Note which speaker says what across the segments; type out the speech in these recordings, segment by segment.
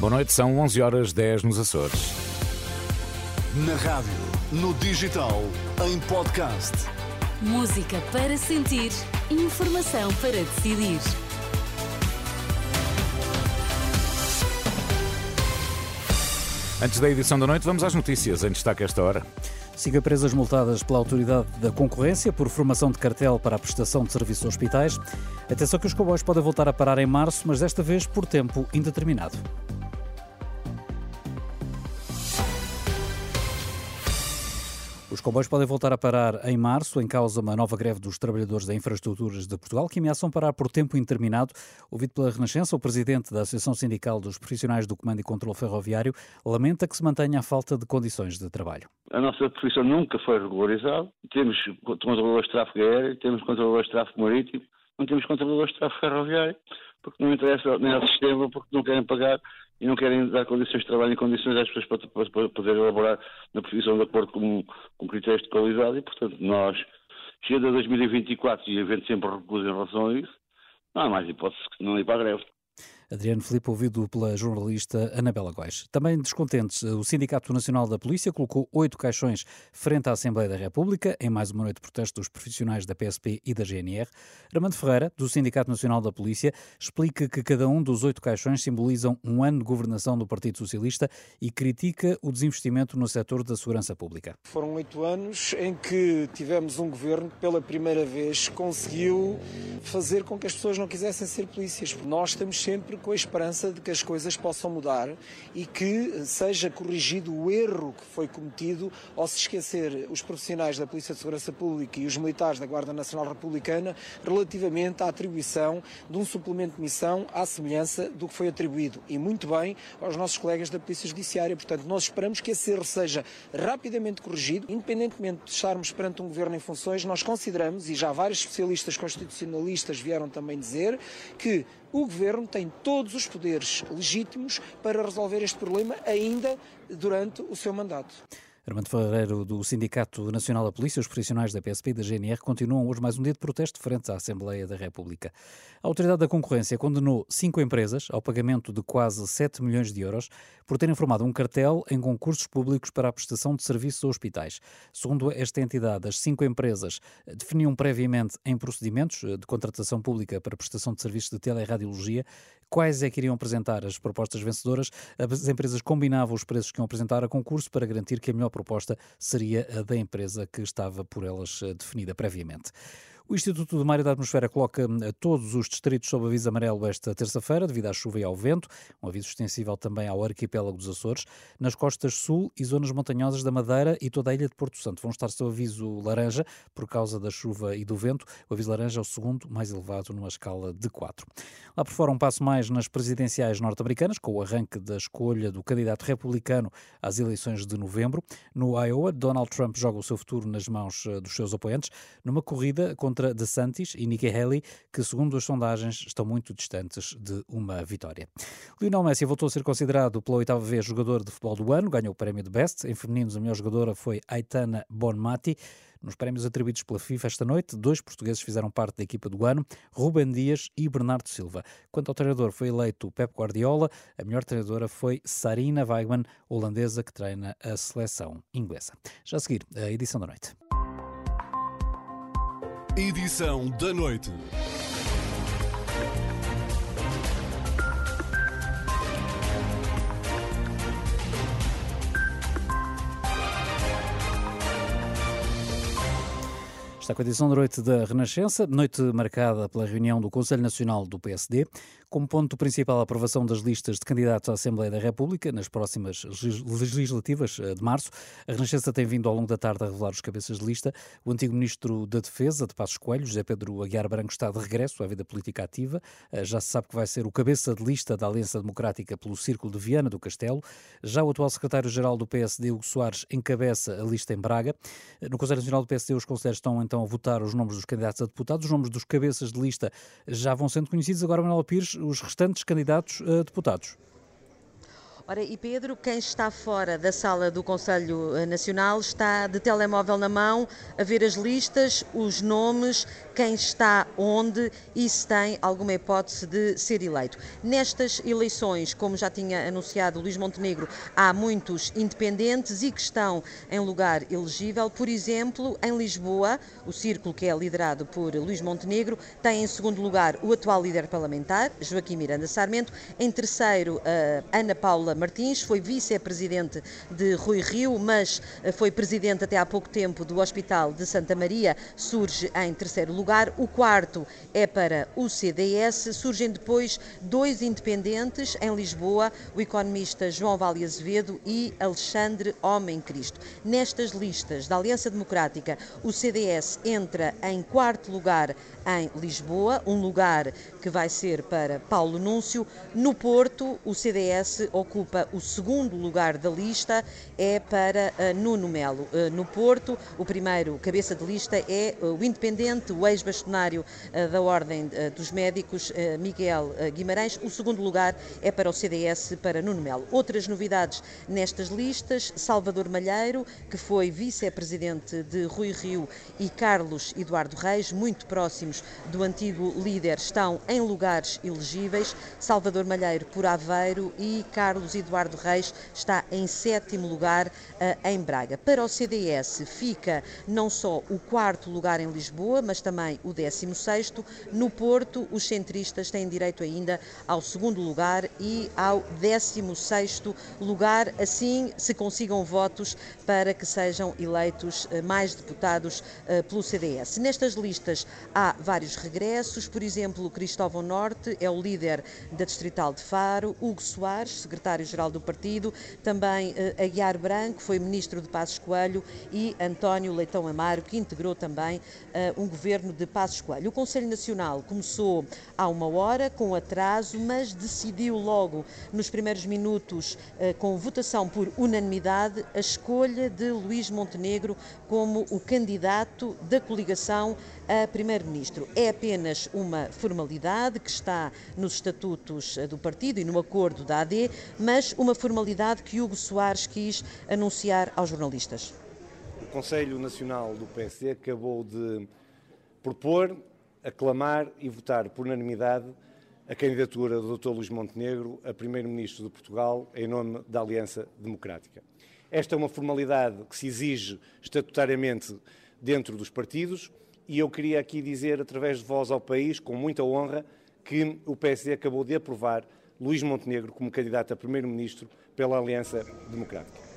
Speaker 1: Boa noite, são 11 horas 10 nos Açores.
Speaker 2: Na rádio, no digital, em podcast.
Speaker 3: Música para sentir, informação para decidir.
Speaker 1: Antes da edição da noite, vamos às notícias em destaque a esta hora.
Speaker 4: Cinco empresas multadas pela Autoridade da Concorrência por formação de cartel para a prestação de serviços a hospitais. Atenção que os cowboys podem voltar a parar em março, mas desta vez por tempo indeterminado. Os comboios podem voltar a parar em março, em causa uma nova greve dos trabalhadores da infraestruturas de Portugal, que ameaçam parar por tempo indeterminado. Ouvido pela Renascença, o presidente da Associação Sindical dos Profissionais do Comando e Controlo Ferroviário lamenta que se mantenha a falta de condições de trabalho.
Speaker 5: A nossa profissão nunca foi regularizada. Temos controladores de tráfego aéreo, temos controladores de tráfego marítimo, não temos controladores de tráfego ferroviário, porque não interessa nem ao sistema, porque não querem pagar e não querem dar condições de trabalho e condições às pessoas para, para, para poder elaborar na profissão de acordo com, com critérios de qualidade e, portanto, nós, chega a 2024 e havendo sempre recusa em relação a isso, não há mais hipótese que não ir para a greve.
Speaker 4: Adriano Filipe, ouvido pela jornalista Anabela Góis. Também descontentes, o Sindicato Nacional da Polícia colocou oito caixões frente à Assembleia da República, em mais uma noite de protesto dos profissionais da PSP e da GNR. Armando Ferreira, do Sindicato Nacional da Polícia, explica que cada um dos oito caixões simbolizam um ano de governação do Partido Socialista e critica o desinvestimento no setor da segurança pública.
Speaker 6: Foram oito anos em que tivemos um governo que pela primeira vez conseguiu fazer com que as pessoas não quisessem ser polícias. Nós estamos sempre com a esperança de que as coisas possam mudar e que seja corrigido o erro que foi cometido ao se esquecer os profissionais da Polícia de Segurança Pública e os militares da Guarda Nacional Republicana relativamente à atribuição de um suplemento de missão à semelhança do que foi atribuído e muito bem aos nossos colegas da Polícia Judiciária. Portanto, nós esperamos que esse erro seja rapidamente corrigido, independentemente de estarmos perante um governo em funções, nós consideramos, e já vários especialistas constitucionalistas vieram também dizer, que o Governo tem todos os poderes legítimos para resolver este problema ainda durante o seu mandato.
Speaker 4: Armando Ferreiro, do Sindicato Nacional da Polícia, os profissionais da PSP e da GNR continuam hoje mais um dia de protesto frente à Assembleia da República. A Autoridade da Concorrência condenou cinco empresas ao pagamento de quase 7 milhões de euros por terem formado um cartel em concursos públicos para a prestação de serviços a hospitais. Segundo esta entidade, as cinco empresas definiam previamente em procedimentos de contratação pública para prestação de serviços de teleradiologia quais é que iriam apresentar as propostas vencedoras. As empresas combinavam os preços que iam apresentar a concurso para garantir que a melhor proposta seria a da empresa que estava por elas eh, definida previamente. O Instituto do Mar e da Atmosfera coloca hum, todos os distritos sob aviso amarelo esta terça-feira, devido à chuva e ao vento, um aviso extensível também ao arquipélago dos Açores, nas costas sul e zonas montanhosas da Madeira e toda a ilha de Porto Santo. Vão estar sob aviso laranja por causa da chuva e do vento. O aviso laranja é o segundo mais elevado numa escala de 4. Lá por fora, um passo mais nas presidenciais norte-americanas, com o arranque da escolha do candidato republicano às eleições de novembro. No Iowa, Donald Trump joga o seu futuro nas mãos eh, dos seus oponentes, numa corrida contra contra DeSantis e Nikki Haley, que, segundo as sondagens, estão muito distantes de uma vitória. Lionel Messi voltou a ser considerado pela oitava vez jogador de futebol do ano, ganhou o prémio de Best. Em femininos, a melhor jogadora foi Aitana Bonmati. Nos prémios atribuídos pela FIFA esta noite, dois portugueses fizeram parte da equipa do ano, Ruben Dias e Bernardo Silva. Quanto ao treinador, foi eleito Pep Guardiola, a melhor treinadora foi Sarina Weigman, holandesa que treina a seleção inglesa. Já a seguir, a edição da noite.
Speaker 2: Edição da noite.
Speaker 4: Está com a edição da noite da Renascença, noite marcada pela reunião do Conselho Nacional do PSD, como ponto principal a aprovação das listas de candidatos à Assembleia da República nas próximas legislativas eh, de março. A Renascença tem vindo ao longo da tarde a revelar os cabeças de lista. O antigo Ministro da Defesa, de Passos Coelho, José Pedro Aguiar Branco, está de regresso à vida política ativa. Eh, já se sabe que vai ser o cabeça de lista da Aliança Democrática pelo Círculo de Viana do Castelo. Já o atual secretário-geral do PSD, Hugo Soares, encabeça a lista em Braga. Eh, no Conselho Nacional do PSD, os conselheiros estão então a votar os nomes dos candidatos a deputados. Os nomes dos cabeças de lista já vão sendo conhecidos. Agora, Manuel Pires, os restantes candidatos a deputados.
Speaker 7: Ora, e Pedro, quem está fora da sala do Conselho eh, Nacional está de telemóvel na mão a ver as listas, os nomes, quem está onde e se tem alguma hipótese de ser eleito. Nestas eleições, como já tinha anunciado Luís Montenegro, há muitos independentes e que estão em lugar elegível. Por exemplo, em Lisboa, o círculo que é liderado por Luís Montenegro tem em segundo lugar o atual líder parlamentar, Joaquim Miranda Sarmento, em terceiro, eh, Ana Paula Martins, foi vice-presidente de Rui Rio, mas eh, foi presidente até há pouco tempo do Hospital de Santa Maria, surge em terceiro lugar. O quarto é para o CDS. Surgem depois dois independentes em Lisboa, o economista João Vale Azevedo e Alexandre Homem Cristo. Nestas listas da Aliança Democrática, o CDS entra em quarto lugar em Lisboa, um lugar que vai ser para Paulo Núncio. No Porto, o CDS ocupa o segundo lugar da lista, é para uh, Nuno Melo. Uh, no Porto, o primeiro cabeça de lista é uh, o independente, o ex-bastonário da Ordem dos Médicos, Miguel Guimarães. O segundo lugar é para o CDS, para Nuno Melo. Outras novidades nestas listas, Salvador Malheiro, que foi vice-presidente de Rui Rio, e Carlos Eduardo Reis, muito próximos do antigo líder, estão em lugares elegíveis. Salvador Malheiro por Aveiro e Carlos Eduardo Reis está em sétimo lugar uh, em Braga. Para o CDS fica não só o quarto lugar em Lisboa, mas também o décimo sexto. No Porto, os centristas têm direito ainda ao segundo lugar e ao décimo sexto lugar, assim se consigam votos para que sejam eleitos uh, mais deputados uh, pelo CDS. Nestas listas há vários regressos, por exemplo, Cristóvão Norte é o líder da Distrital de Faro, Hugo Soares, secretário-geral do partido, também uh, Aguiar Branco, foi ministro de Passos Coelho e António Leitão Amaro, que integrou também uh, um governo de Passos Coelho. O Conselho Nacional começou há uma hora, com atraso, mas decidiu logo nos primeiros minutos, uh, com votação por unanimidade, a escolha de Luís Montenegro como o candidato da coligação a primeiro-ministro. É apenas uma formalidade que está nos estatutos do partido e no acordo da AD, mas uma formalidade que Hugo Soares quis anunciar aos jornalistas.
Speaker 8: O Conselho Nacional do PSD acabou de propor, aclamar e votar por unanimidade a candidatura do Dr. Luís Montenegro a Primeiro-Ministro de Portugal em nome da Aliança Democrática. Esta é uma formalidade que se exige estatutariamente dentro dos partidos e eu queria aqui dizer, através de voz ao país, com muita honra, que o PSD acabou de aprovar Luís Montenegro como candidato a primeiro-ministro pela Aliança Democrática.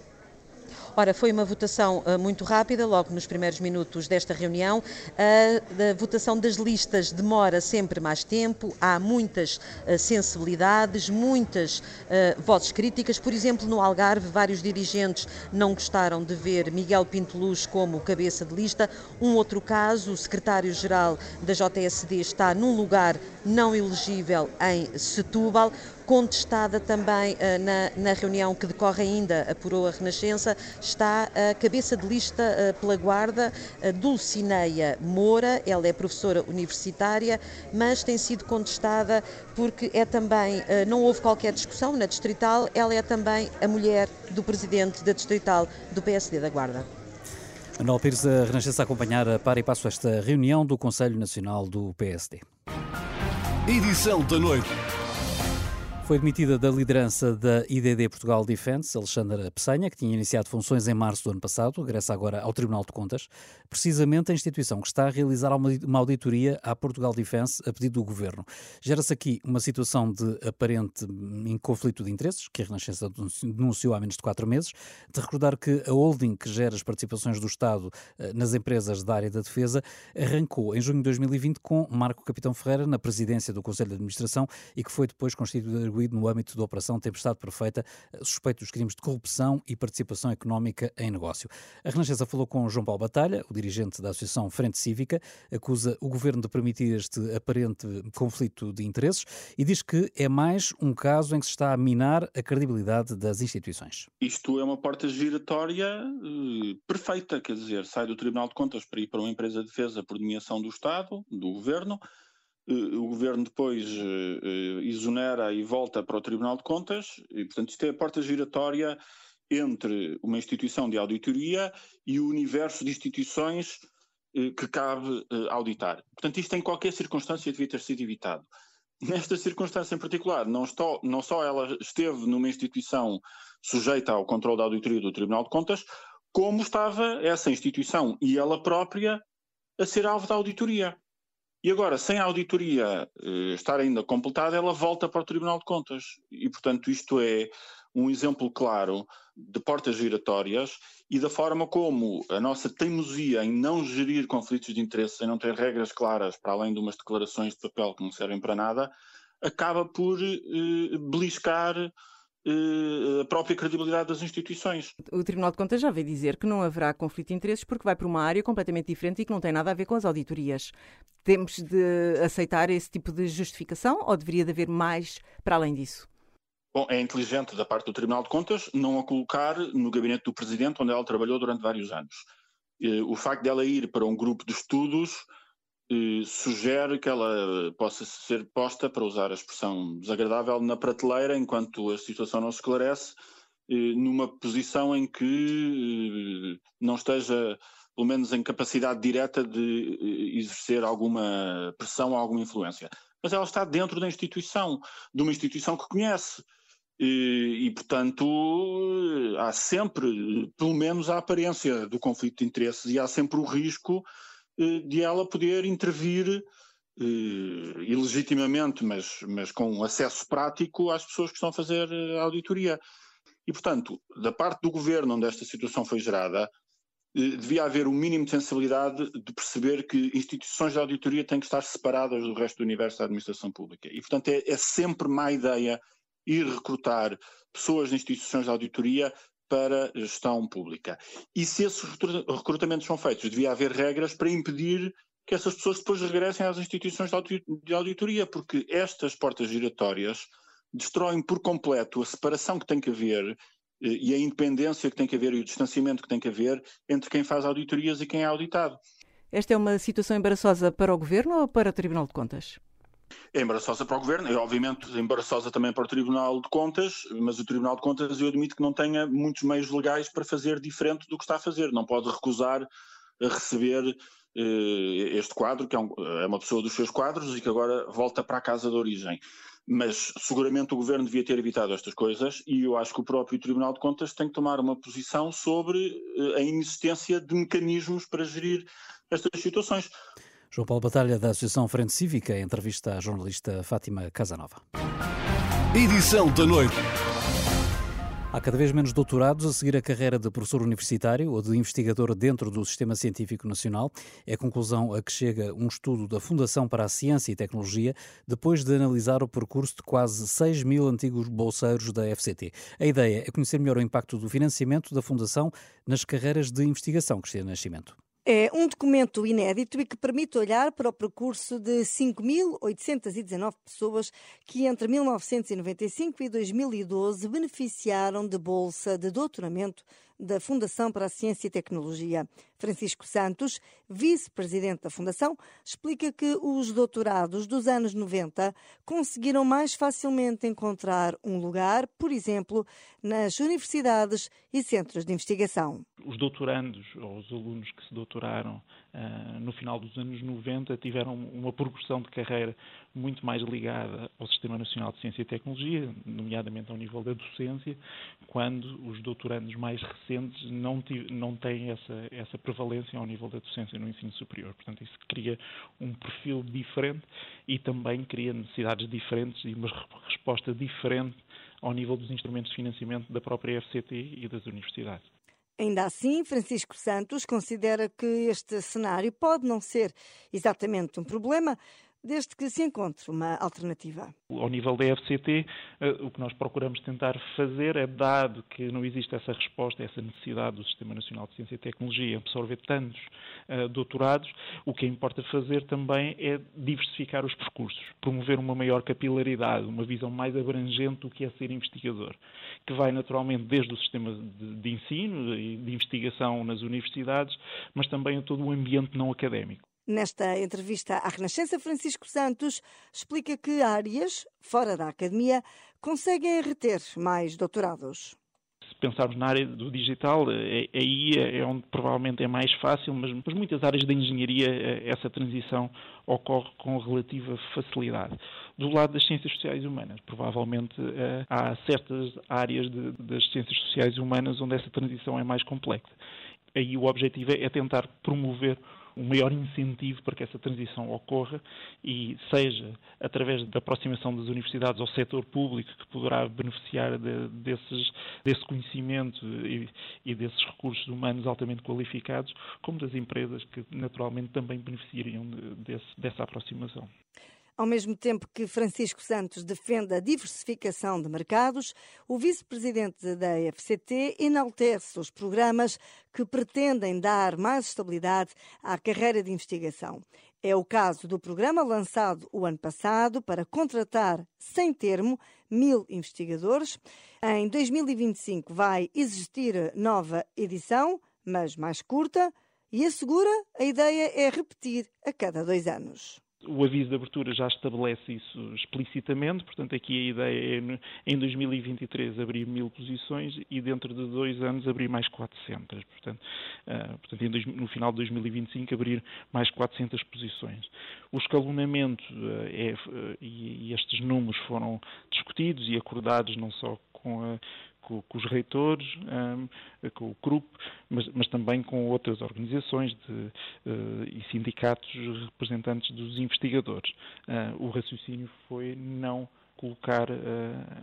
Speaker 7: Ora, foi uma votação uh, muito rápida, logo nos primeiros minutos desta reunião. Uh, a votação das listas demora sempre mais tempo, há muitas uh, sensibilidades, muitas vozes críticas. Por exemplo, no Algarve, vários dirigentes não gostaram de ver Miguel Pinto Luz como cabeça de lista. Um outro caso, o secretário-geral da JSD está num lugar não elegível em Setúbal contestada também uh, na, na, reunião que decorre ainda por a Renascença, está a cabeça de lista uh, pela Guarda, Dulcineia Moura, ela é professora universitária, mas tem sido contestada porque é também, uh, não houve qualquer discussão na Distrital, ela é também a mulher do presidente da Distrital do PSD da Guarda.
Speaker 4: Manuel Pires, a Renascença a acompanhar a par e passo esta reunião do Conselho Nacional do PSD.
Speaker 2: Edição da noite.
Speaker 4: Foi demitida da liderança da IDD Portugal Defence, Alexandra Peçanha, que tinha iniciado funções em março do ano passado, regressa agora ao Tribunal de Contas, precisamente a instituição que está a realizar uma auditoria à Portugal Defence a pedido do Governo. Gera-se aqui uma situação de aparente em conflito de interesses, que a Renascença denunciou há menos de quatro meses, de recordar que a holding que gera as participações do Estado eh, nas empresas da área da defesa arrancou em junho de 2020 com Marco Capitão Ferreira na presidência do Conselho de Administração e que foi depois constituída no âmbito da Operação Tempestade Perfeita, eh, suspeito dos crimes de corrupção e participação económica em negócio. A Renascença falou com João Paulo Batalha, o dirigente da Associação Frente Cívica, acusa o governo de permitir este aparente conflito de interesses e diz que é mais um caso em que se está a minar a credibilidade das instituições.
Speaker 9: Isto é uma porta giratória uh, perfeita, quer dizer, sai do Tribunal de Contas para ir para uma empresa de defesa por nomeação do Estado, do governo, o governo depois exonera e volta para o Tribunal de Contas, e portanto isto é a porta giratória entre uma instituição de auditoria e o universo de instituições que cabe auditar. Portanto, isto em qualquer circunstância devia ter sido evitado. Nesta circunstância em particular, não, estou, não só ela esteve numa instituição sujeita ao controle da auditoria do Tribunal de Contas, como estava essa instituição e ela própria a ser alvo da auditoria. E agora, sem a auditoria eh, estar ainda completada, ela volta para o Tribunal de Contas. E, portanto, isto é um exemplo claro de portas giratórias e da forma como a nossa teimosia em não gerir conflitos de interesse, em não ter regras claras, para além de umas declarações de papel que não servem para nada, acaba por eh, beliscar a própria credibilidade das instituições.
Speaker 10: O Tribunal de Contas já veio dizer que não haverá conflito de interesses porque vai para uma área completamente diferente e que não tem nada a ver com as auditorias. Temos de aceitar esse tipo de justificação ou deveria de haver mais para além disso?
Speaker 9: Bom, é inteligente da parte do Tribunal de Contas não a colocar no gabinete do Presidente, onde ela trabalhou durante vários anos. O facto dela ir para um grupo de estudos eh, sugere que ela possa ser posta, para usar a expressão desagradável, na prateleira, enquanto a situação não se esclarece, eh, numa posição em que eh, não esteja, pelo menos em capacidade direta de exercer alguma pressão ou alguma influência. Mas ela está dentro da instituição, de uma instituição que conhece. E, e, portanto, há sempre, pelo menos, a aparência do conflito de interesses e há sempre o risco eh, de ela poder intervir eh, ilegitimamente, mas, mas com acesso prático às pessoas que estão a fazer a auditoria. E, portanto, da parte do governo onde esta situação foi gerada, eh, devia haver o um mínimo de sensibilidade de perceber que instituições de auditoria têm que estar separadas do resto do universo da administração pública. E, portanto, é, é sempre má ideia ir recrutar pessoas de instituições de auditoria para gestão pública. E se esses recrutamentos são feitos, devia haver regras para impedir que essas pessoas depois regressem às instituições de auditoria, porque estas portas giratórias destroem por completo a separação que tem que haver eh, e a independência que tem que haver e o distanciamento que tem que haver entre quem faz auditorias e quem é auditado.
Speaker 10: Esta é uma situação embaraçosa para o Governo ou para o Tribunal de Contas?
Speaker 9: É embaraçosa para o Governo, é obviamente embaraçosa também para o Tribunal de Contas, mas o Tribunal de Contas eu admito que não tenha muitos meios legais para fazer diferente do que está a fazer. Não pode recusar receber eh, este quadro, que é, um, é, uma pessoa dos seus quadros e que agora volta para a casa de origem. Mas seguramente o Governo devia ter evitado estas coisas e eu acho que o próprio Tribunal de Contas tem que tomar uma posição sobre eh, a inexistência de mecanismos para gerir estas situações.
Speaker 4: João Paulo Batalha, da Associação Frente Cívica, entrevista à jornalista Fátima Casanova.
Speaker 2: Edição da noite.
Speaker 4: Há cada vez menos doutorados a seguir a carreira de professor universitário ou de investigador dentro do Sistema Científico Nacional. É a conclusão a que chega um estudo da Fundação para a Ciência e Tecnologia, depois de analisar o percurso de quase 6 mil antigos bolseiros da FCT. A ideia é conhecer melhor o impacto do financiamento da Fundação nas carreiras de investigação, Cristina Nascimento.
Speaker 11: É um documento inédito e que permite olhar para o percurso de 5.819 pessoas que entre 1995 e 2012 beneficiaram de bolsa de doutoramento da Fundação para a Ciência e Tecnologia. Francisco Santos, vice-presidente da Fundação, explica que os doutorados dos anos 90 conseguiram mais facilmente encontrar um lugar, por exemplo, nas universidades e centros de investigação.
Speaker 12: Os doutorandos, ou os alunos que se doutoraram no final dos anos 90, tiveram uma progressão de carreira muito mais ligada ao Sistema Nacional de Ciência e Tecnologia, nomeadamente ao nível da docência, quando os doutorandos mais recentes não, não têm essa, essa prevalência ao nível da docência no ensino superior. Portanto, isso cria um perfil diferente e também cria necessidades diferentes e uma resposta diferente ao nível dos instrumentos de financiamento da própria FCT e das universidades.
Speaker 11: Ainda assim, Francisco Santos considera que este cenário pode não ser exatamente um problema, desde que se encontre uma alternativa.
Speaker 12: Ao nível da FCT, eh, o que nós procuramos tentar fazer é, dado que não existe essa resposta, essa necessidade do Sistema Nacional de Ciência e Tecnologia absorver tantos uh, doutorados, o que importa fazer também é diversificar os percursos, promover uma maior capilaridade, uma visão mais abrangente do que é ser investigador, que vai naturalmente desde o sistema de, de ensino e de investigação nas universidades, mas também a todo o ambiente não académico
Speaker 11: Nesta entrevista à Renascença, Francisco Santos explica que áreas, fora da academia, conseguem reter mais doutorados
Speaker 12: se pensarmos na área do digital, é, é aí é, é onde provavelmente é mais fácil, mas, mas muitas áreas da engenharia essa transição ocorre com relativa facilidade. Do lado das ciências sociais e humanas, provavelmente há certas áreas de, das ciências sociais e humanas onde essa transição é mais complexa. Aí o objetivo é tentar promover um maior incentivo para que essa transição ocorra e seja através da aproximação das universidades ao setor público que poderá beneficiar de, desses, desse conhecimento e, e, desses recursos humanos altamente qualificados, como das empresas que naturalmente também beneficiariam de, desse, dessa aproximação.
Speaker 11: Ao mesmo tempo que Francisco Santos defende a diversificação de mercados, o vice-presidente da FCT enaltece os programas que pretendem dar mais estabilidade à carreira de investigação. É o caso do programa lançado o ano passado para contratar, sem termo, mil investigadores. Em 2025 vai existir nova edição, mas mais curta, e assegura a ideia é repetir a cada dois anos.
Speaker 12: O aviso de abertura já estabelece isso explicitamente, portanto, aqui a ideia é em 2023 abrir mil posições e dentro de dois anos abrir mais 400. Portanto, uh, portanto no final de 2025 abrir mais 400 posições. O escalonamento uh, é, uh, e, e estes números foram discutidos e acordados não só com a com, com os reitores, um, com o CRUP, mas, mas, também com outras organizações de, uh, e sindicatos representantes dos investigadores. Uh, o raciocínio foi não colocar uh,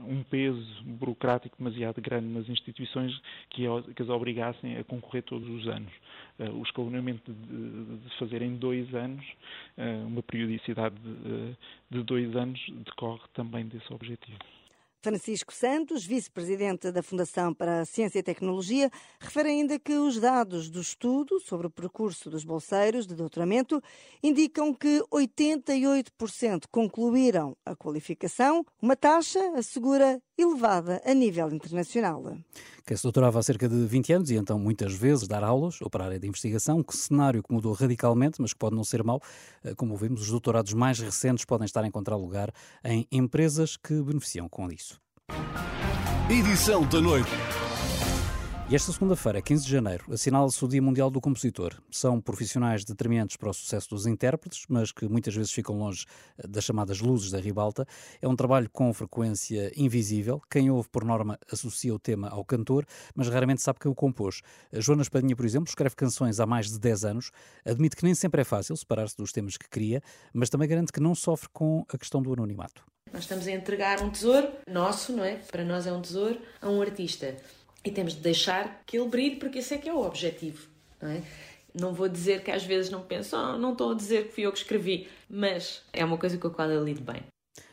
Speaker 12: um peso burocrático demasiado grande nas instituições que, que as obrigassem a concorrer todos os anos. Uh, o escalonamento de, de, fazer em dois anos, uh, uma periodicidade de, de dois anos, decorre também desse objetivo.
Speaker 11: Francisco Santos, vice-presidente da Fundação para a Ciência e Tecnologia, refere ainda que os dados do estudo sobre o percurso dos bolseiros de doutoramento indicam que 88% concluíram a qualificação, uma taxa, assegura, elevada a nível internacional.
Speaker 4: Quem se doutorava há cerca de 20 anos e então muitas vezes dar aulas ou para a área de investigação, que cenário que mudou radicalmente, mas que pode não ser mau. Eh, como vimos, os doutorados mais recentes podem estar a encontrar lugar em empresas que beneficiam com isso.
Speaker 2: Edição da noite.
Speaker 4: E esta segunda-feira, 15 de janeiro, assinala-se o Dia Mundial do Compositor. São profissionais determinantes para o sucesso dos intérpretes, mas que muitas vezes ficam longe eh, das chamadas luzes da ribalta. É um trabalho com frequência invisível. Quem ouve, por norma, associa o tema ao cantor, mas raramente sabe quem o compôs. A Joana Espadinha, por exemplo, escreve canções há mais de 10 anos. Admite que nem sempre é fácil separar-se dos temas que cria, mas também garante que não sofre com a questão do anonimato.
Speaker 13: Nós estamos a entregar um tesouro nosso, não é? Para nós é um tesouro, a um artista e temos de deixar que ele brilhe, porque esse é que é o objetivo. Não, é? não vou dizer que às vezes não penso, oh, não estou a dizer que fui eu que escrevi, mas é uma coisa com a qual eu lido bem.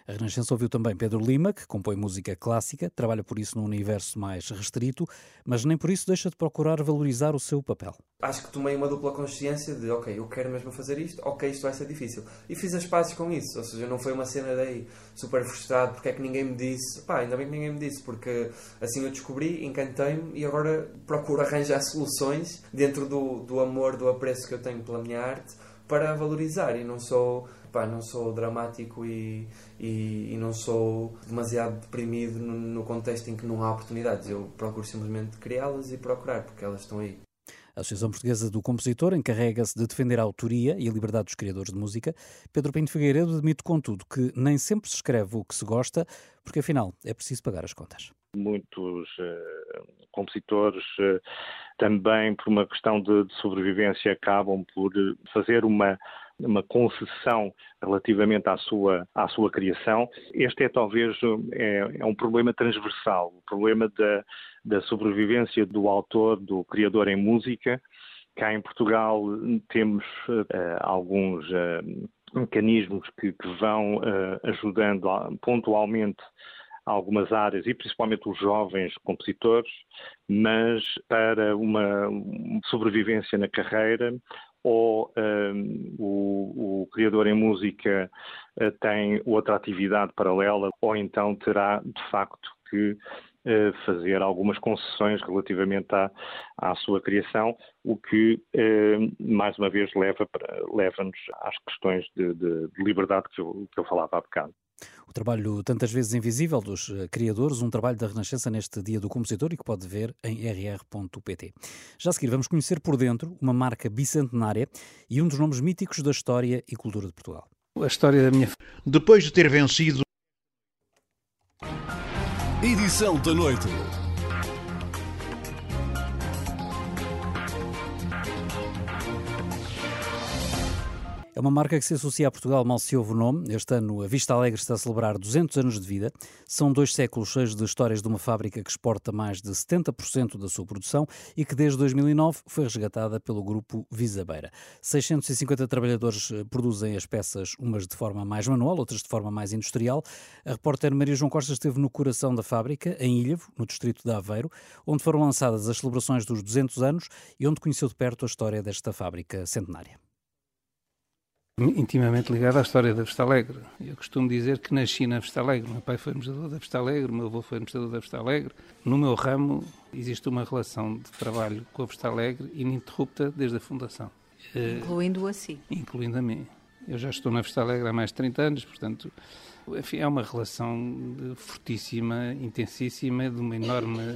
Speaker 4: A Renascença ouviu também Pedro Lima, que compõe música clássica, trabalha por isso num universo mais restrito, mas nem por isso deixa de procurar valorizar o seu papel.
Speaker 14: Acho que tomei uma dupla consciência de, ok, eu quero mesmo fazer isto, ok, isto vai ser difícil. E fiz as pazes com isso, ou seja, não foi uma cena daí super frustrado porque é que ninguém me disse, pá, ainda bem que ninguém me disse, porque assim eu descobri, encantei-me e agora procuro arranjar soluções dentro do, do amor, do apreço que eu tenho pela minha arte para valorizar e não sou pá, não sou dramático e, e, e não sou demasiado deprimido no, no, contexto em que não há oportunidades. Eu procuro simplesmente criá-las e procurar, porque elas estão aí.
Speaker 4: A Associação Portuguesa do Compositor encarrega-se de defender a autoria e a liberdade dos criadores de música. Pedro Pinto Figueiredo admite, contudo, que nem sempre se escreve o que se gosta, porque afinal é preciso pagar as contas.
Speaker 15: Muitos uh, compositores, uh, também por uma questão de, de sobrevivência, acabam por fazer uma uma concessão relativamente à sua, à sua criação. Este é talvez é, é um problema transversal, o problema da, da sobrevivência do autor, do criador em música. Cá em Portugal temos uh, alguns uh, mecanismos que, que vão uh, ajudando pontualmente algumas áreas e principalmente os jovens compositores, mas para uma sobrevivência na carreira ou um, o, o, criador em música uh, tem outra atividade paralela, ou então terá de facto que eh, fazer algumas concessões relativamente à, à sua criação, o que, eh, mais uma vez, leva-nos leva às questões de, de, de liberdade que eu, que eu falava há bocado.
Speaker 4: O trabalho tantas vezes invisível dos eh, criadores, um trabalho da Renascença neste Dia do Compositor e que pode ver em rr.pt. Já a seguir vamos conhecer por dentro uma marca bicentenária e um dos nomes míticos da história e cultura de Portugal.
Speaker 16: A história da minha...
Speaker 17: Depois de ter vencido
Speaker 2: Edição da noite.
Speaker 4: É uma marca que se associa a Portugal, mal se ouve o nome. Este ano a Vista Alegre está a celebrar 200 anos de vida. São dois séculos cheios de histórias de uma fábrica que exporta mais de 70% da sua produção e que desde 2009 foi resgatada pelo grupo Visabeira. 650 trabalhadores eh, produzem as peças, umas de forma mais manual, outras de forma mais industrial. A repórter Maria João Costa esteve no coração da fábrica, em Ilhavo, no distrito de Aveiro, onde foram lançadas as celebrações dos 200 anos e onde conheceu de perto a história desta fábrica centenária
Speaker 16: intimamente ligado à história da Vista Alegre. Eu costumo dizer que nasci na Vista Alegre. Meu pai foi administrador da Vista Alegre, meu avô foi administrador da Vista Alegre. No meu ramo existe uma relação de trabalho com a Vista Alegre ininterrupta desde a fundação.
Speaker 10: Eh, Incluindo a si.
Speaker 16: Incluindo a mim. Eu já estou na Vista Alegre há mais de 30 anos, portanto, enfim, é uma relação fortíssima, intensíssima, de uma enorme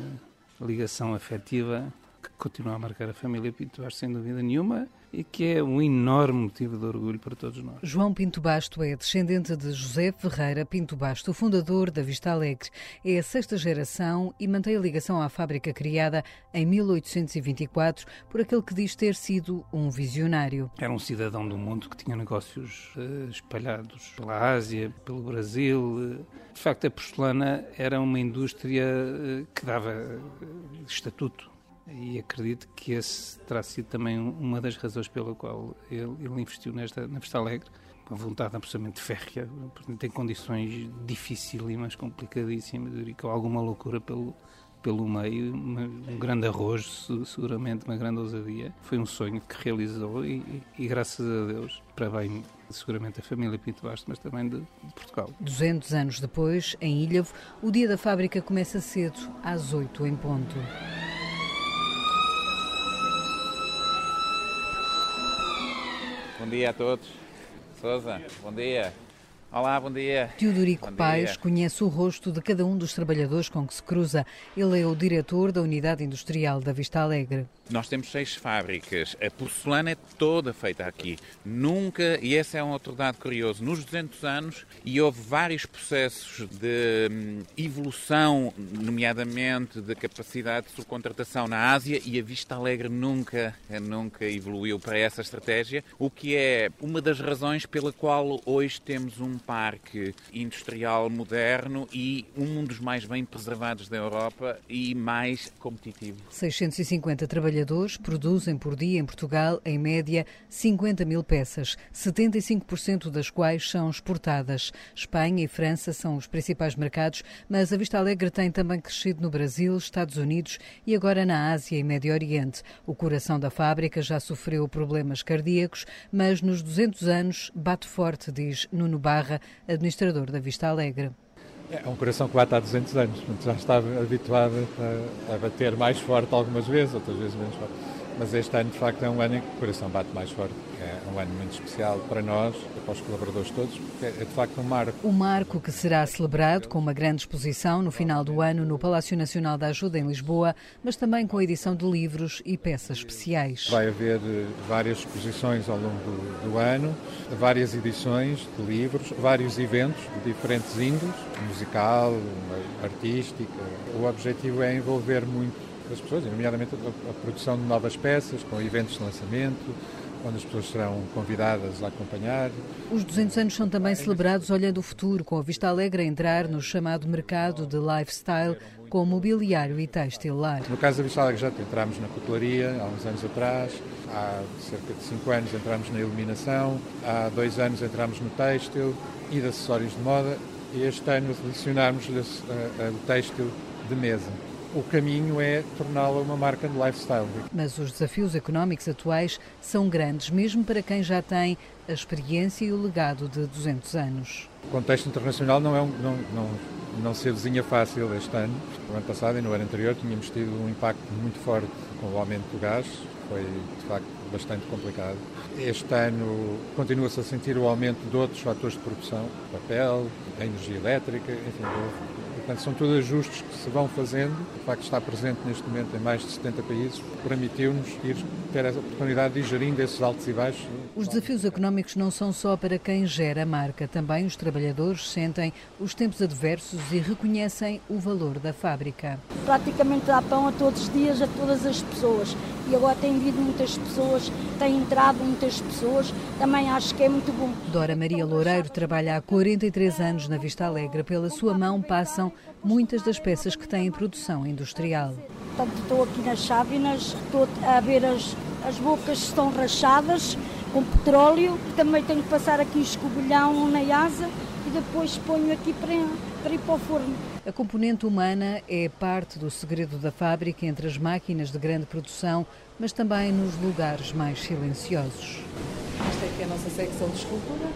Speaker 16: ligação afetiva que continua a marcar a família Pinto Bastos, sem dúvida nenhuma, e que é um enorme motivo de orgulho para todos nós.
Speaker 18: João Pinto Basto é descendente de José Ferreira Pinto Basto, fundador da Vista Alegre. É a sexta geração e mantém a ligação à fábrica criada em 1824 por aquele que diz ter sido um visionário.
Speaker 16: Era um cidadão do mundo que tinha negócios uh, espalhados pela Ásia, pelo Brasil. De facto, a porcelana era uma indústria uh, que dava estatuto e acredito que esse terá sido também uma das razões pela qual ele, ele investiu nesta, na Vista Alegre, com vontade absolutamente férrea, portanto, em condições dificílimas, complicadíssimas, e com alguma loucura pelo, pelo meio, uma, um grande arrojo, seguramente uma grande ousadia. Foi um sonho que realizou e, e, e graças a Deus, para bem seguramente a família Pinto Basto, mas também de, de, Portugal.
Speaker 18: 200 anos depois, em Ilhavo, o dia da fábrica começa cedo, às 8 em ponto.
Speaker 19: Bom dia a todos. Souza, bom dia. Olá, bom dia.
Speaker 18: Teodorico bom Paes dia. conhece o rosto de cada um dos trabalhadores com que se cruza. Ele é o diretor da Unidade Industrial da Vista Alegre.
Speaker 19: Nós temos seis fábricas. A porcelana é toda feita aqui. Nunca, e esse é um outro dado curioso, nos 200 anos, e houve vários processos de hum, evolução, nomeadamente da capacidade de subcontratação na Ásia, e a Vista Alegre nunca, nunca evoluiu para essa estratégia, o que é uma das razões pela qual hoje temos um parque industrial moderno e um dos mais bem preservados da Europa e mais competitivo.
Speaker 18: 650 trabalhadores produzem por dia em Portugal, em média, 50 mil peças, 75% das quais são exportadas. Espanha e França são os principais mercados, mas a Vista Alegre tem também crescido no Brasil, Estados Unidos e agora na Ásia e Médio Oriente. O coração da fábrica já sofreu problemas cardíacos, mas nos 200 anos bate forte, diz Nuno Barra, administrador da Vista Alegre.
Speaker 20: É um coração que bate há 200 anos, já estava habituado a, a bater mais forte algumas vezes, outras vezes menos forte. Mas este ano, de facto, é um ano em que o coração bate mais forte. É um ano muito especial para nós, para os colaboradores todos, porque é de facto um marco.
Speaker 18: Um marco que será celebrado com uma grande exposição no final do ano no Palácio Nacional da Ajuda em Lisboa, mas também com a edição de livros e peças especiais.
Speaker 20: Vai haver eh, várias exposições ao longo do, do ano, várias edições de livros, vários eventos de diferentes índoles, musical, artística. O objetivo é envolver muito as pessoas, nomeadamente a, produção de novas peças, com eventos de lançamento, onde as pessoas serão convidadas a acompanhar.
Speaker 18: Os 200 anos são também celebrados olhando o futuro, com a vista alegre a entrar no chamado mercado de lifestyle, com mobiliário e têxtil lar.
Speaker 20: No caso da Vista Alegre já entramos na cutelaria há uns anos atrás, há cerca de 5 anos entramos na iluminação, há dois anos entramos no têxtil e de acessórios de moda e este ano adicionarmos o têxtil de mesa. O caminho é torná-la uma marca de lifestyle.
Speaker 18: Mas os desafios económicos atuais são grandes, mesmo para quem já tem a experiência e o legado de 200 anos.
Speaker 20: O contexto internacional não, é um, não, não, não se avizinha fácil este ano. No ano passado e no ano anterior tínhamos tido um impacto muito forte com o aumento do gás, foi de facto bastante complicado. Este ano continua-se a sentir o aumento de outros fatores de produção, papel, a energia elétrica, enfim, Portanto, são todos ajustes que se vão fazendo. O facto de estar presente neste momento em mais de 70 países permitiu-nos ir ter a oportunidade de ir gerindo esses altos e baixos.
Speaker 18: Os desafios económicos não são só para quem gera a marca. Também os trabalhadores sentem os tempos adversos e reconhecem o valor da fábrica.
Speaker 17: Praticamente dá pão a todos os dias a todas as pessoas. E agora tem vindo muitas pessoas, tem entrado muitas pessoas. Também acho que é muito bom.
Speaker 18: Dora Maria Loureiro trabalha há 43 anos na Vista Alegre. Pela sua mão passam muitas das peças que têm produção industrial.
Speaker 17: Portanto, estou aqui nas chávenas, estou a ver as, as bocas que estão rachadas com petróleo, também tenho que passar aqui escobilhão na asa depois ponho aqui para, para ir para o forno.
Speaker 18: A componente humana é parte do segredo da fábrica entre as máquinas de grande produção, mas também nos lugares mais silenciosos.
Speaker 21: Esta aqui é a nossa secção de escultura,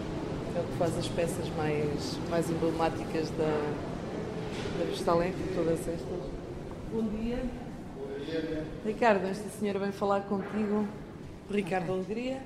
Speaker 21: é o que faz as peças mais, mais emblemáticas da, da Vista Alegre, todas estas. Bom dia. Ricardo, esta senhora vem falar contigo. Ricardo Alegria.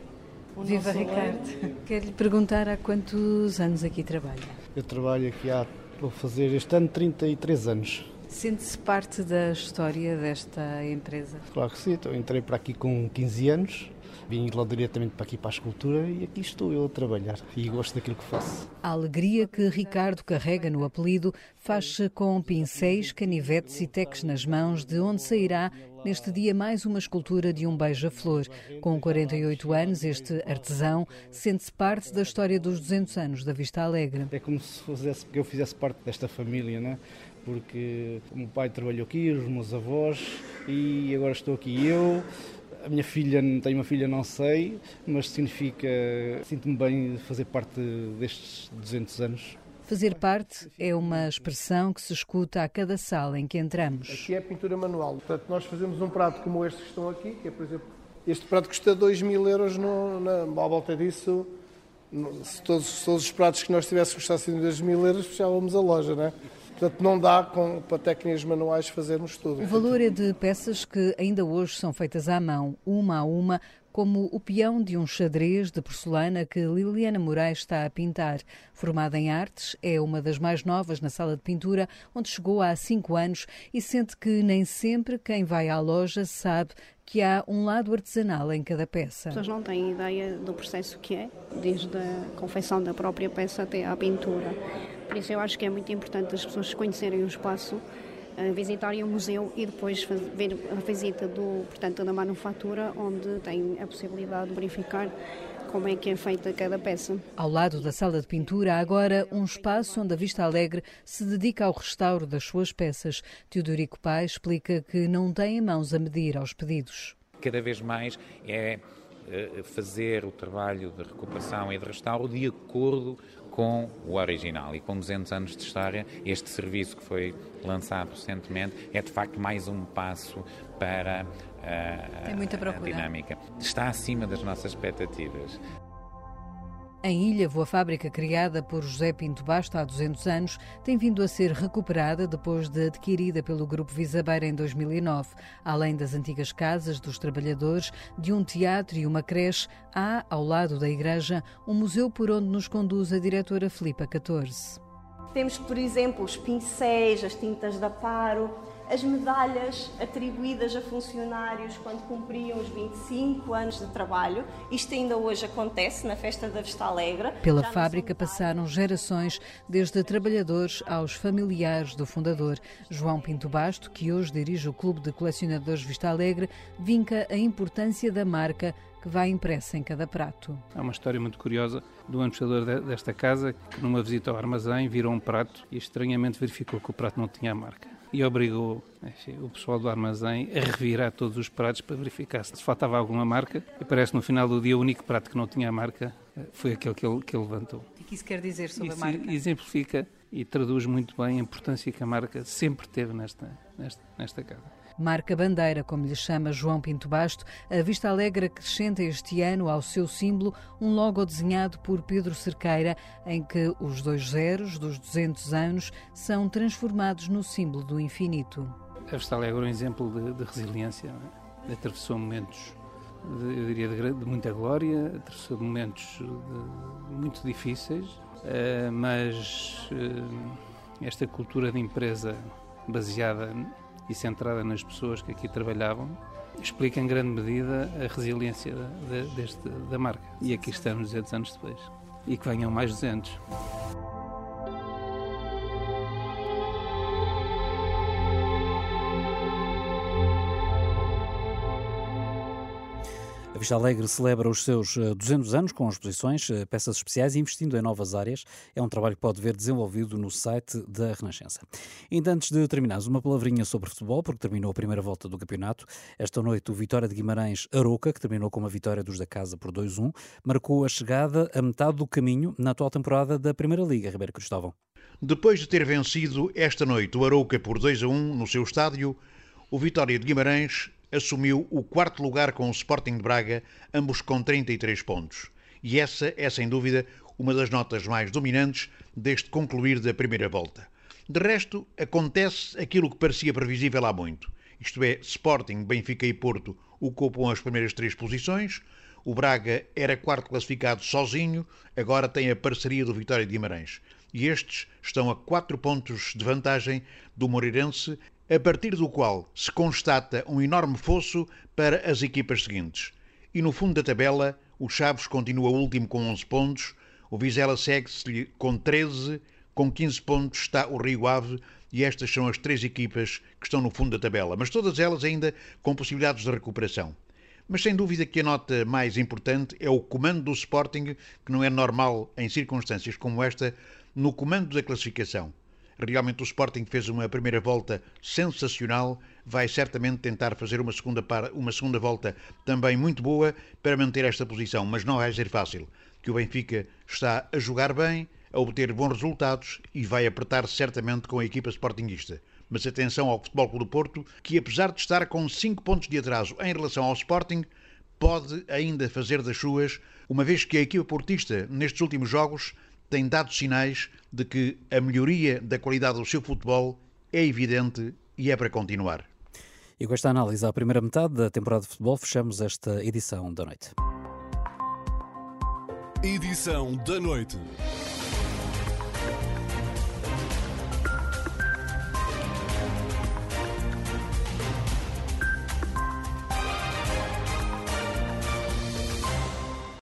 Speaker 18: Viva Ricardo. Quero lhe perguntar há quantos anos aqui trabalha?
Speaker 22: Eu trabalho aqui há, vou fazer este ano 33 anos.
Speaker 18: Sente-se parte da história desta empresa?
Speaker 22: Claro que sim, então, entrei para aqui com 15 anos, Vim logo diretamente para aqui para a escultura e aqui estou eu a trabalhar e gosto daquilo que faço.
Speaker 18: A alegria que Ricardo carrega no apelido faz-se com pincéis, canivetes e teques nas mãos, de onde sairá neste dia mais uma escultura de um beija-flor. Com 48 anos, este artesão sente-se parte da história dos 200 anos da Vista Alegre.
Speaker 22: É como se fizesse, eu fizesse parte desta família, né? porque o meu pai trabalhou aqui, os meus avós, e agora estou aqui eu. A minha filha, tenho uma filha, não sei, mas significa, sinto-me bem fazer parte destes 200 anos.
Speaker 18: Fazer parte é uma expressão que se escuta a cada sala em que entramos.
Speaker 23: Aqui é pintura manual. Portanto, nós fazemos um prato como este que estão aqui, que é, por exemplo, este prato custa 2 mil euros no, na, à volta disso. Se todos, todos os pratos que nós tivéssemos custassem 2 mil euros, fechávamos a loja, não é? Portanto, não dá com, para técnicas manuais fazermos tudo.
Speaker 18: O valor é de peças que ainda hoje são feitas à mão, uma a uma, como o peão de um xadrez de porcelana que Liliana Moraes está a pintar. Formada em artes, é uma das mais novas na sala de pintura, onde chegou há cinco anos e sente que nem sempre quem vai à loja sabe que há um lado artesanal em cada peça.
Speaker 24: As pessoas não têm ideia do processo que é, desde a confecção da própria peça até à pintura. Por isso eu acho que é muito importante as pessoas conhecerem o espaço, eh, visitarem o museu e depois ver a visita do, portanto, da manufatura, onde têm a possibilidade de verificar como é que é feita cada peça.
Speaker 18: Ao lado da sala de pintura há agora um espaço onde a Vista Alegre se dedica ao restauro das suas peças. Teodorico Pai explica que não tem em mãos a medir aos pedidos.
Speaker 19: Cada vez mais é eh, fazer o trabalho de recuperação e de restauro de acordo com o original. E com 200 anos de história, este serviço que foi lançado recentemente é de facto mais um passo para a, a, a dinâmica. Está acima das nossas expectativas.
Speaker 18: Em Ilhavo, a fábrica criada por José Pinto Basto há 200 anos tem vindo a ser recuperada depois de adquirida pelo Grupo Visabeira em 2009. Além das antigas casas dos trabalhadores, de um teatro e uma creche, há, ao lado da igreja, um museu por onde nos conduz a diretora Filipa 14.
Speaker 25: Temos, por exemplo, os pincéis, as tintas da Paro, as medalhas atribuídas a funcionários quando cumpriam os 25 anos de trabalho. Isto ainda hoje acontece na Festa da Vista Alegre.
Speaker 18: Pela Já fábrica passaram gerações, desde trabalhadores aos familiares do fundador. João Pinto Basto, que hoje dirige o Clube de Colecionadores Vista Alegre, vinca a importância da marca que vai impressa em cada prato.
Speaker 16: Há uma história muito curiosa do administrador desta casa que, numa visita ao armazém, virou um prato e estranhamente verificou que o prato não tinha a marca e obrigou enfim, o pessoal do armazém a revirar todos os pratos para verificar se faltava alguma marca. E parece que no final do dia o único prato que não tinha a marca eh, foi aquele que ele, que ele levantou.
Speaker 18: O que isso quer dizer sobre
Speaker 16: isso
Speaker 18: a marca?
Speaker 16: exemplifica e traduz muito bem a importância que a marca sempre teve nesta, nesta, nesta casa.
Speaker 18: Marca bandeira, como lhe chama João Pinto Basto, a Vista Alegre acrescenta este ano ao seu símbolo um logo desenhado por Pedro Cerqueira, em que os dois zeros dos 200 anos são transformados no símbolo do infinito.
Speaker 16: A Vista Alegre é um exemplo de, de resiliência. É? Atravessou momentos, de, eu diria, de, de, muita glória, atravessou momentos muito difíceis, uh, mas uh, esta cultura de empresa baseada e centrada nas pessoas que aqui trabalhavam, explica em grande medida a resiliência da, deste, da marca. E aqui estamos 200 anos depois. E que venham mais 200.
Speaker 4: Vista Alegre celebra os seus 200 eh, anos com exposições, eh, peças especiais e investindo em novas áreas. É um trabalho que pode ver desenvolvido no site da Renascença. Ainda antes de terminarmos, uma palavrinha sobre futebol, porque terminou a primeira volta do campeonato. Esta noite, o Vitória de Guimarães Aroca, que terminou com uma vitória dos da casa por 2-1, marcou a chegada a metade do caminho na atual temporada da Primeira Liga, Ribeiro Cristóvão.
Speaker 26: Depois de ter vencido esta noite o Arouca por 2 a 1 no seu estádio, o Vitória de Guimarães assumiu o quarto lugar com o Sporting de Braga, ambos com 33 pontos. E essa é, sem dúvida, uma das notas mais dominantes deste concluir da primeira volta. De resto, acontece aquilo que parecia previsível há muito. Isto é, Sporting, Benfica e Porto ocupam as primeiras três posições. O Braga era quarto classificado sozinho, agora tem a parceria do Vitória de Guimarães. E estes estão a quatro pontos de vantagem do Moreirense a partir do qual se constata um enorme fosso para as equipas seguintes. E no fundo da tabela, o Chaves continua último com 11 pontos, o Vizela segue-se com 13, com 15 pontos está o Rio Ave e estas são as três equipas que estão no fundo da tabela, mas todas elas ainda com possibilidades de recuperação. Mas sem dúvida que a nota mais importante é o comando do Sporting, que não é normal em circunstâncias como esta, no comando da classificação. Realmente o Sporting fez uma primeira volta sensacional, vai certamente tentar fazer uma segunda, par, uma segunda volta também muito boa para manter esta posição, mas não vai ser fácil, que o Benfica está a jogar bem, a obter bons resultados e vai apertar certamente com a equipa sportinguista. Mas atenção ao Futebol Clube do Porto, que apesar de estar com 5 pontos de atraso em relação ao Sporting, pode ainda fazer das suas, uma vez que a equipa portista, nestes últimos jogos, tem dado sinais de que a melhoria da qualidade do seu futebol é evidente e é para continuar.
Speaker 4: E com esta análise à primeira metade da temporada de futebol, fechamos esta edição da noite.
Speaker 2: Edição da noite.